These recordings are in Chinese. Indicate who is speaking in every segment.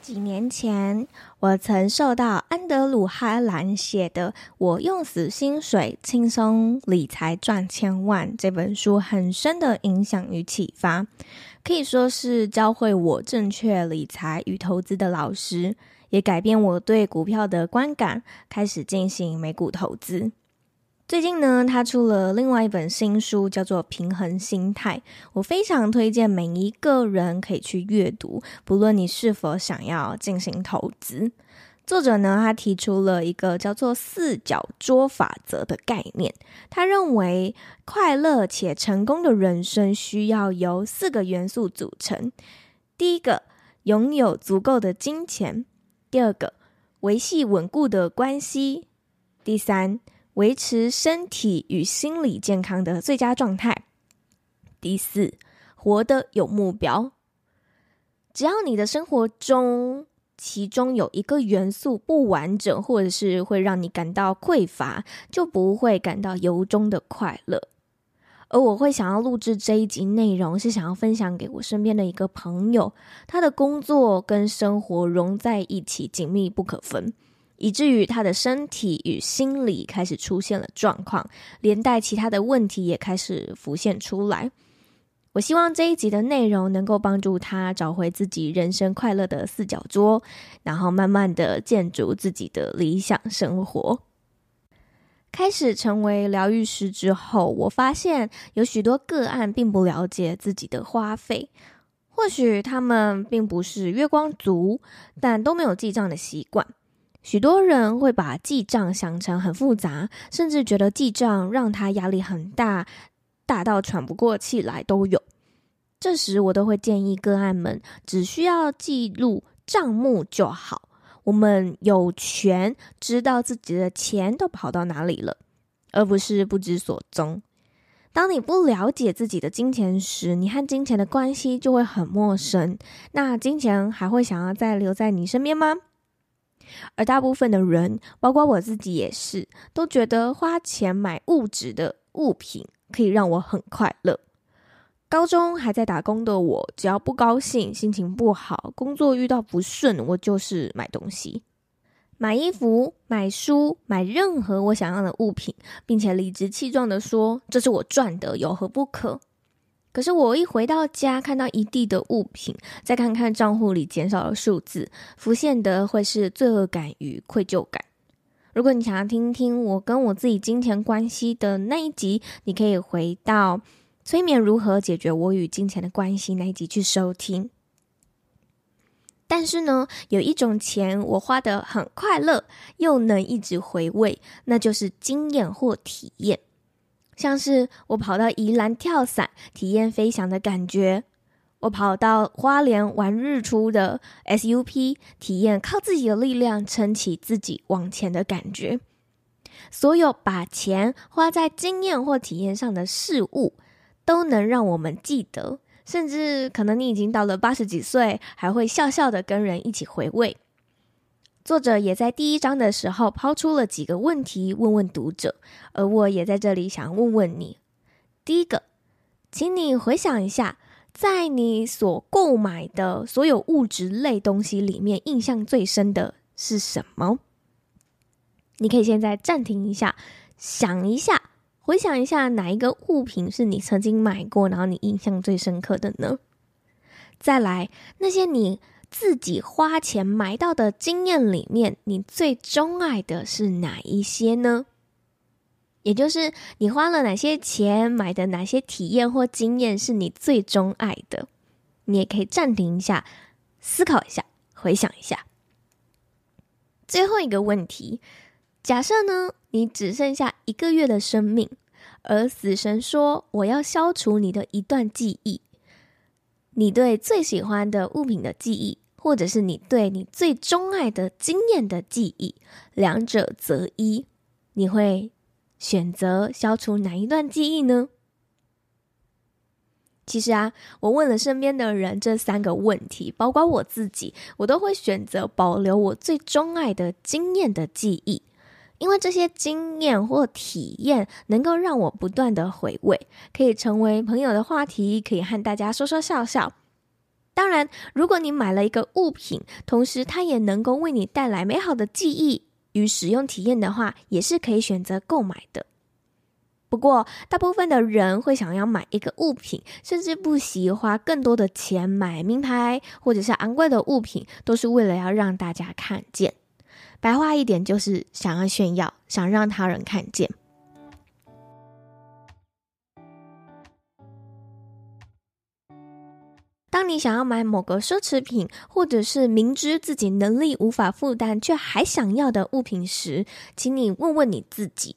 Speaker 1: 几年前，我曾受到安德鲁·哈兰写的《我用死薪水轻松理财赚千万》这本书很深的影响与启发，可以说是教会我正确理财与投资的老师，也改变我对股票的观感，开始进行美股投资。最近呢，他出了另外一本新书，叫做《平衡心态》，我非常推荐每一个人可以去阅读，不论你是否想要进行投资。作者呢，他提出了一个叫做“四角桌法则”的概念，他认为快乐且成功的人生需要由四个元素组成：第一个，拥有足够的金钱；第二个，维系稳固的关系；第三，维持身体与心理健康的最佳状态。第四，活得有目标。只要你的生活中其中有一个元素不完整，或者是会让你感到匮乏，就不会感到由衷的快乐。而我会想要录制这一集内容，是想要分享给我身边的一个朋友，他的工作跟生活融在一起，紧密不可分。以至于他的身体与心理开始出现了状况，连带其他的问题也开始浮现出来。我希望这一集的内容能够帮助他找回自己人生快乐的四角桌，然后慢慢的建筑自己的理想生活。开始成为疗愈师之后，我发现有许多个案并不了解自己的花费，或许他们并不是月光族，但都没有记账的习惯。许多人会把记账想成很复杂，甚至觉得记账让他压力很大，大到喘不过气来都有。这时，我都会建议个案们只需要记录账目就好。我们有权知道自己的钱都跑到哪里了，而不是不知所踪。当你不了解自己的金钱时，你和金钱的关系就会很陌生。那金钱还会想要再留在你身边吗？而大部分的人，包括我自己也是，都觉得花钱买物质的物品可以让我很快乐。高中还在打工的我，只要不高兴、心情不好、工作遇到不顺，我就是买东西、买衣服、买书、买任何我想要的物品，并且理直气壮地说：“这是我赚的，有何不可？”可是我一回到家，看到一地的物品，再看看账户里减少的数字，浮现的会是罪恶感与愧疚感。如果你想要听听我跟我自己金钱关系的那一集，你可以回到催眠如何解决我与金钱的关系那一集去收听。但是呢，有一种钱我花得很快乐，又能一直回味，那就是经验或体验。像是我跑到宜兰跳伞，体验飞翔的感觉；我跑到花莲玩日出的 SUP，体验靠自己的力量撑起自己往前的感觉。所有把钱花在经验或体验上的事物，都能让我们记得，甚至可能你已经到了八十几岁，还会笑笑的跟人一起回味。作者也在第一章的时候抛出了几个问题，问问读者，而我也在这里想问问你：第一个，请你回想一下，在你所购买的所有物质类东西里面，印象最深的是什么？你可以现在暂停一下，想一下，回想一下哪一个物品是你曾经买过，然后你印象最深刻的呢？再来，那些你。自己花钱买到的经验里面，你最钟爱的是哪一些呢？也就是你花了哪些钱买的哪些体验或经验是你最钟爱的？你也可以暂停一下，思考一下，回想一下。最后一个问题：假设呢，你只剩下一个月的生命，而死神说我要消除你的一段记忆。你对最喜欢的物品的记忆或者是你对你最钟爱的经验的记忆，两者择一，你会选择消除哪一段记忆呢？其实啊，我问了身边的人这三个问题，包括我自己，我都会选择保留我最钟爱的经验的记忆，因为这些经验或体验能够让我不断的回味，可以成为朋友的话题，可以和大家说说笑笑。当然，如果你买了一个物品，同时它也能够为你带来美好的记忆与使用体验的话，也是可以选择购买的。不过，大部分的人会想要买一个物品，甚至不惜花更多的钱买名牌或者是昂贵的物品，都是为了要让大家看见。白话一点，就是想要炫耀，想让他人看见。你想要买某个奢侈品，或者是明知自己能力无法负担却还想要的物品时，请你问问你自己：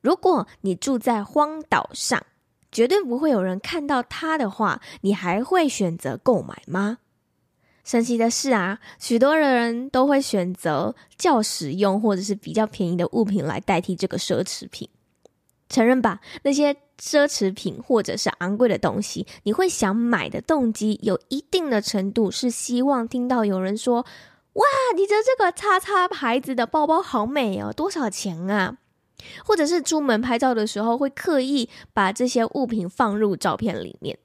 Speaker 1: 如果你住在荒岛上，绝对不会有人看到它的话，你还会选择购买吗？神奇的是啊，许多人都会选择较实用或者是比较便宜的物品来代替这个奢侈品。承认吧，那些奢侈品或者是昂贵的东西，你会想买的动机有一定的程度是希望听到有人说：“哇，你的这个叉叉牌子的包包好美哦，多少钱啊？”或者是出门拍照的时候会刻意把这些物品放入照片里面。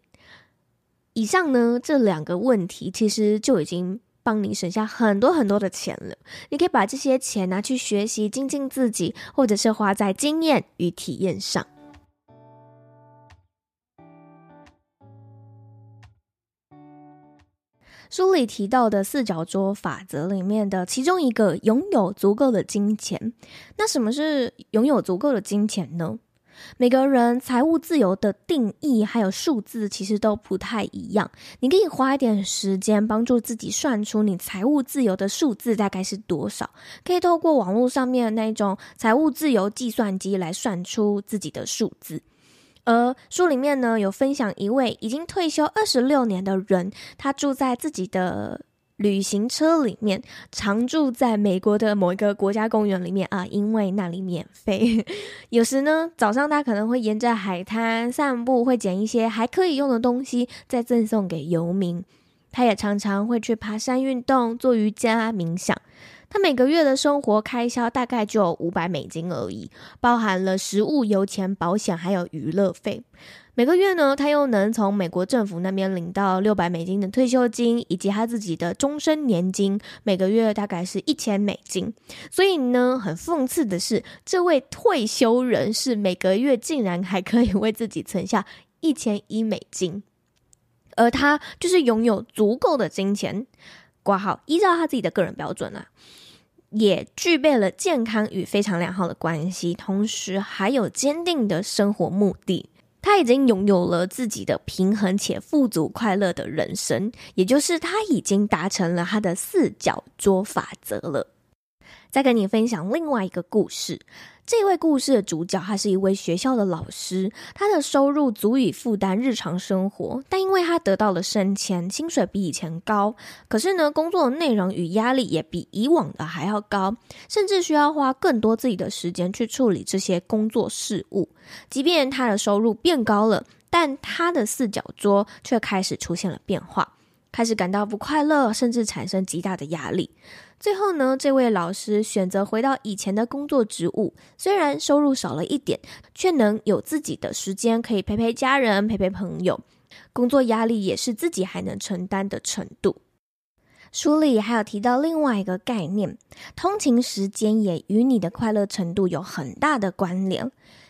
Speaker 1: 以上呢，这两个问题其实就已经。帮你省下很多很多的钱了，你可以把这些钱拿去学习精进自己，或者是花在经验与体验上。书里提到的四角桌法则里面的其中一个，拥有足够的金钱。那什么是拥有足够的金钱呢？每个人财务自由的定义还有数字其实都不太一样。你可以花一点时间帮助自己算出你财务自由的数字大概是多少。可以透过网络上面那种财务自由计算机来算出自己的数字。而书里面呢，有分享一位已经退休二十六年的人，他住在自己的。旅行车里面，常住在美国的某一个国家公园里面啊，因为那里免费。有时呢，早上他可能会沿着海滩散步，会捡一些还可以用的东西，再赠送给游民。他也常常会去爬山运动、做瑜伽、冥想。他每个月的生活开销大概就五百美金而已，包含了食物、油钱、保险还有娱乐费。每个月呢，他又能从美国政府那边领到六百美金的退休金，以及他自己的终身年金，每个月大概是一千美金。所以呢，很讽刺的是，这位退休人士每个月竟然还可以为自己存下一千一美金，而他就是拥有足够的金钱，挂号依照他自己的个人标准啊，也具备了健康与非常良好的关系，同时还有坚定的生活目的。他已经拥有了自己的平衡且富足快乐的人生，也就是他已经达成了他的四角桌法则了。再跟你分享另外一个故事。这位故事的主角，他是一位学校的老师，他的收入足以负担日常生活，但因为他得到了升迁，薪水比以前高，可是呢，工作的内容与压力也比以往的还要高，甚至需要花更多自己的时间去处理这些工作事务。即便他的收入变高了，但他的四角桌却开始出现了变化，开始感到不快乐，甚至产生极大的压力。最后呢，这位老师选择回到以前的工作职务，虽然收入少了一点，却能有自己的时间可以陪陪家人、陪陪朋友。工作压力也是自己还能承担的程度。书里还有提到另外一个概念，通勤时间也与你的快乐程度有很大的关联。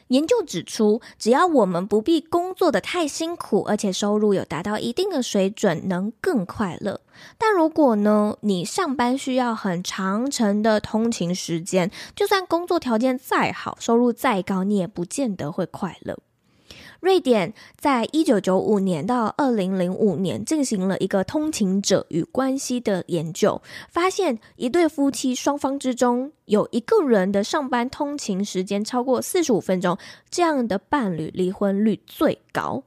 Speaker 1: 研究指出，只要我们不必工作的太辛苦，而且收入有达到一定的水准，能更快乐。但如果呢，你上班需要很长程的通勤时间，就算工作条件再好，收入再高，你也不见得会快乐。瑞典在一九九五年到二零零五年进行了一个通勤者与关系的研究，发现一对夫妻双方之中有一个人的上班通勤时间超过四十五分钟，这样的伴侣离婚率最高。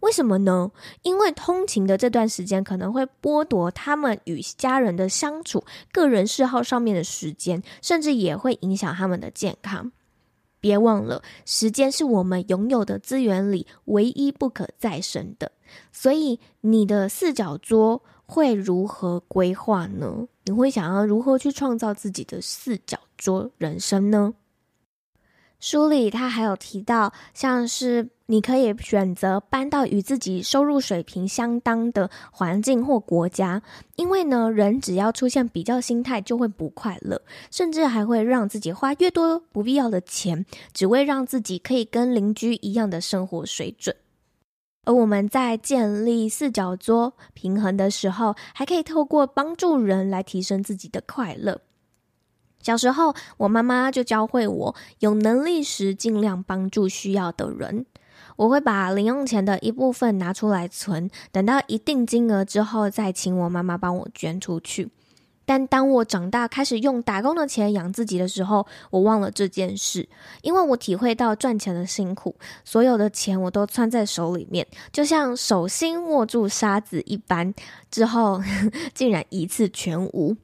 Speaker 1: 为什么呢？因为通勤的这段时间可能会剥夺他们与家人的相处、个人嗜好上面的时间，甚至也会影响他们的健康。别忘了，时间是我们拥有的资源里唯一不可再生的。所以，你的四角桌会如何规划呢？你会想要如何去创造自己的四角桌人生呢？书里他还有提到，像是你可以选择搬到与自己收入水平相当的环境或国家，因为呢，人只要出现比较心态，就会不快乐，甚至还会让自己花越多不必要的钱，只为让自己可以跟邻居一样的生活水准。而我们在建立四角桌平衡的时候，还可以透过帮助人来提升自己的快乐。小时候，我妈妈就教会我，有能力时尽量帮助需要的人。我会把零用钱的一部分拿出来存，等到一定金额之后，再请我妈妈帮我捐出去。但当我长大开始用打工的钱养自己的时候，我忘了这件事，因为我体会到赚钱的辛苦，所有的钱我都攥在手里面，就像手心握住沙子一般，之后 竟然一次全无。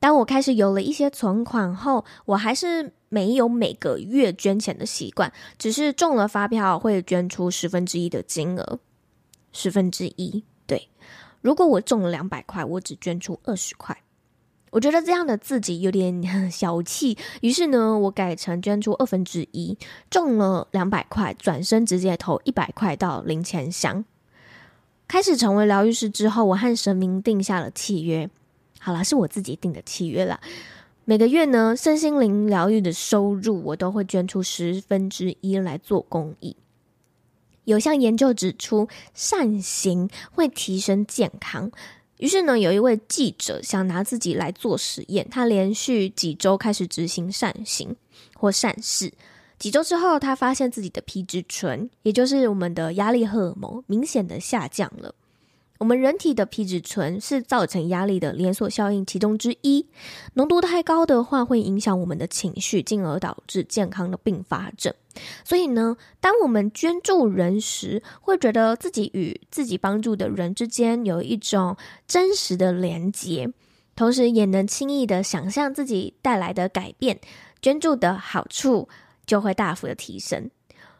Speaker 1: 当我开始有了一些存款后，我还是没有每个月捐钱的习惯，只是中了发票会捐出十分之一的金额。十分之一，对。如果我中了两百块，我只捐出二十块。我觉得这样的自己有点小气，于是呢，我改成捐出二分之一，中了两百块，转身直接投一百块到零钱箱。开始成为疗愈师之后，我和神明定下了契约。好啦，是我自己定的契约啦。每个月呢，身心灵疗愈的收入，我都会捐出十分之一来做公益。有项研究指出，善行会提升健康。于是呢，有一位记者想拿自己来做实验，他连续几周开始执行善行或善事。几周之后，他发现自己的皮质醇，也就是我们的压力荷尔蒙，明显的下降了。我们人体的皮质醇是造成压力的连锁效应其中之一，浓度太高的话会影响我们的情绪，进而导致健康的并发症。所以呢，当我们捐助人时，会觉得自己与自己帮助的人之间有一种真实的连结，同时也能轻易的想象自己带来的改变，捐助的好处就会大幅的提升。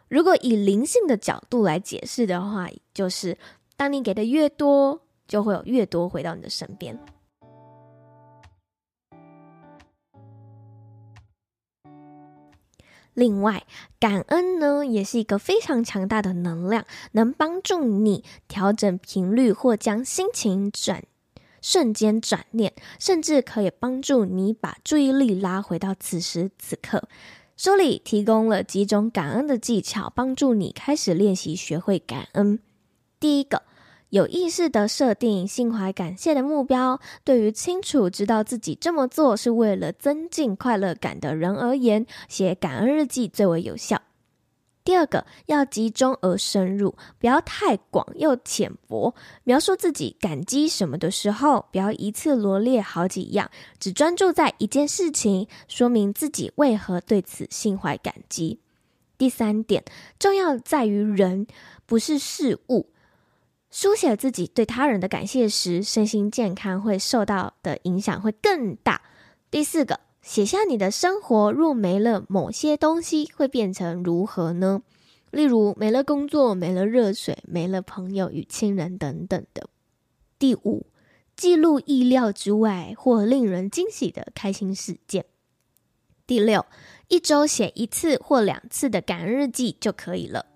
Speaker 1: 如果以灵性的角度来解释的话，就是。当你给的越多，就会有越多回到你的身边。另外，感恩呢，也是一个非常强大的能量，能帮助你调整频率或将心情转瞬间转念，甚至可以帮助你把注意力拉回到此时此刻。书里提供了几种感恩的技巧，帮助你开始练习学会感恩。第一个。有意识地设定心怀感谢的目标，对于清楚知道自己这么做是为了增进快乐感的人而言，写感恩日记最为有效。第二个，要集中而深入，不要太广又浅薄。描述自己感激什么的时候，不要一次罗列好几样，只专注在一件事情，说明自己为何对此心怀感激。第三点，重要在于人，不是事物。书写自己对他人的感谢时，身心健康会受到的影响会更大。第四个，写下你的生活若没了某些东西会变成如何呢？例如没了工作、没了热水、没了朋友与亲人等等的。第五，记录意料之外或令人惊喜的开心事件。第六，一周写一次或两次的感恩日记就可以了。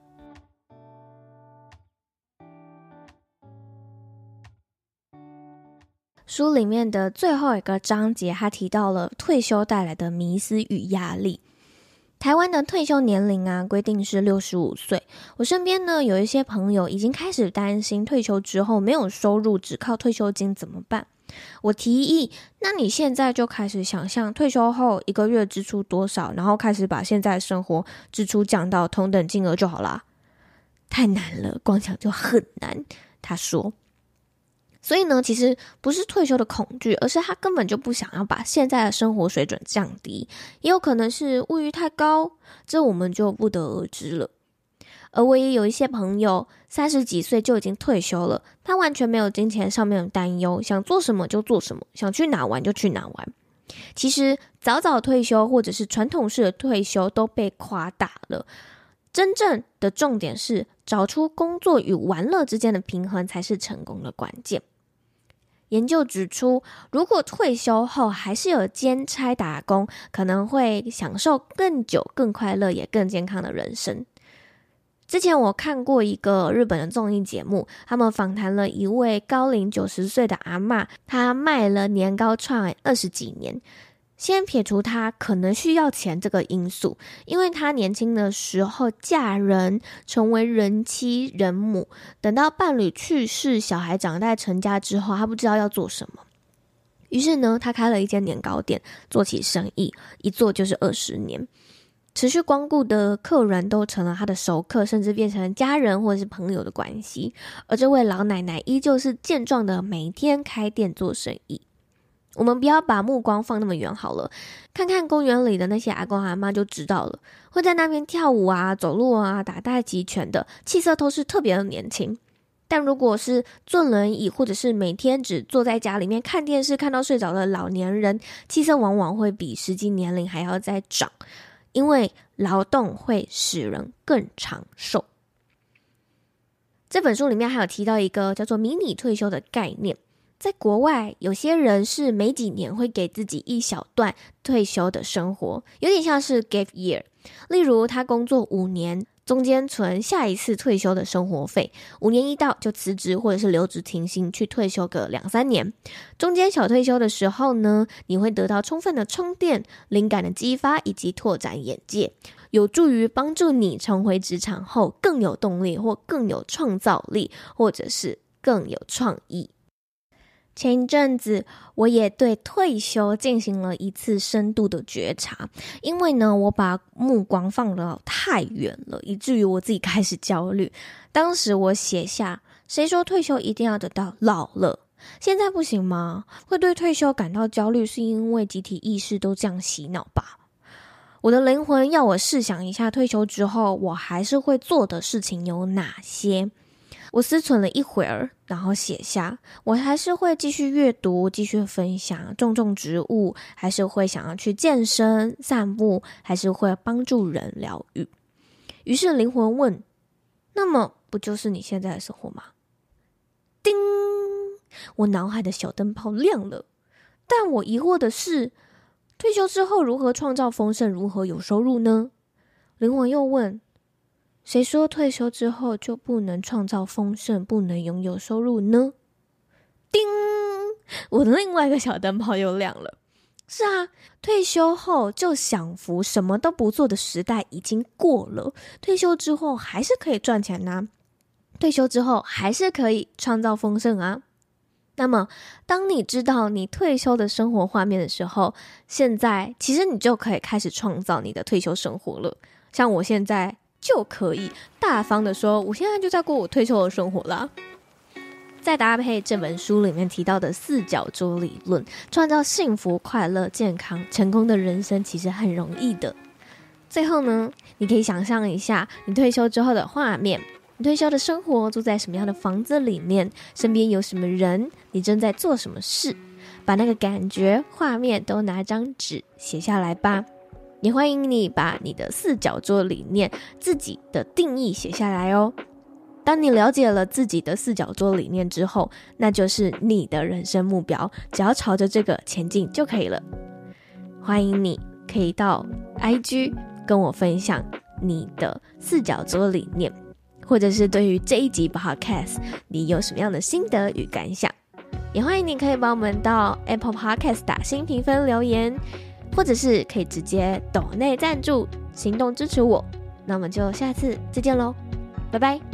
Speaker 1: 书里面的最后一个章节，他提到了退休带来的迷思与压力。台湾的退休年龄啊，规定是六十五岁。我身边呢，有一些朋友已经开始担心退休之后没有收入，只靠退休金怎么办？我提议，那你现在就开始想象退休后一个月支出多少，然后开始把现在生活支出降到同等金额就好啦。太难了，光想就很难。他说。所以呢，其实不是退休的恐惧，而是他根本就不想要把现在的生活水准降低，也有可能是物欲太高，这我们就不得而知了。而我也有一些朋友三十几岁就已经退休了，他完全没有金钱上面的担忧，想做什么就做什么，想去哪玩就去哪玩。其实早早退休或者是传统式的退休都被夸大了，真正的重点是找出工作与玩乐之间的平衡才是成功的关键。研究指出，如果退休后还是有兼差打工，可能会享受更久、更快乐也更健康的人生。之前我看过一个日本的综艺节目，他们访谈了一位高龄九十岁的阿嬷，她卖了年糕串二十几年。先撇除他可能需要钱这个因素，因为他年轻的时候嫁人，成为人妻人母，等到伴侣去世，小孩长大成家之后，他不知道要做什么，于是呢，他开了一间年糕店，做起生意，一做就是二十年，持续光顾的客人都成了他的熟客，甚至变成家人或者是朋友的关系，而这位老奶奶依旧是健壮的，每天开店做生意。我们不要把目光放那么远好了，看看公园里的那些阿公阿妈就知道了。会在那边跳舞啊、走路啊、打太极拳的，气色都是特别的年轻。但如果是坐轮椅，或者是每天只坐在家里面看电视看到睡着的老年人，气色往往会比实际年龄还要再长，因为劳动会使人更长寿。这本书里面还有提到一个叫做“迷你退休”的概念。在国外，有些人是每几年会给自己一小段退休的生活，有点像是 gap year。例如，他工作五年，中间存下一次退休的生活费，五年一到就辞职或者是留职停薪去退休个两三年。中间小退休的时候呢，你会得到充分的充电、灵感的激发以及拓展眼界，有助于帮助你重回职场后更有动力或更有创造力，或者是更有创意。前一阵子，我也对退休进行了一次深度的觉察，因为呢，我把目光放得太远了，以至于我自己开始焦虑。当时我写下：“谁说退休一定要等到老了？现在不行吗？”会对退休感到焦虑，是因为集体意识都这样洗脑吧？我的灵魂要我试想一下，退休之后我还是会做的事情有哪些？我思忖了一会儿，然后写下：我还是会继续阅读，继续分享，种种植物，还是会想要去健身、散步，还是会帮助人疗愈。于是灵魂问：那么不就是你现在的生活吗？叮，我脑海的小灯泡亮了。但我疑惑的是，退休之后如何创造丰盛，如何有收入呢？灵魂又问。谁说退休之后就不能创造丰盛，不能拥有收入呢？叮，我的另外一个小灯泡又亮了。是啊，退休后就享福，什么都不做的时代已经过了。退休之后还是可以赚钱啊，退休之后还是可以创造丰盛啊。那么，当你知道你退休的生活画面的时候，现在其实你就可以开始创造你的退休生活了。像我现在。就可以大方的说，我现在就在过我退休的生活啦。再搭配这本书里面提到的四角洲理论，创造幸福、快乐、健康、成功的人生，其实很容易的。最后呢，你可以想象一下你退休之后的画面，你退休的生活住在什么样的房子里面，身边有什么人，你正在做什么事，把那个感觉、画面都拿张纸写下来吧。也欢迎你把你的四角洲理念、自己的定义写下来哦。当你了解了自己的四角洲理念之后，那就是你的人生目标，只要朝着这个前进就可以了。欢迎你可以到 IG 跟我分享你的四角洲理念，或者是对于这一集 Podcast 你有什么样的心得与感想。也欢迎你可以帮我们到 Apple Podcast 打新评分留言。或者是可以直接抖内赞助，行动支持我，那我们就下次再见喽，拜拜。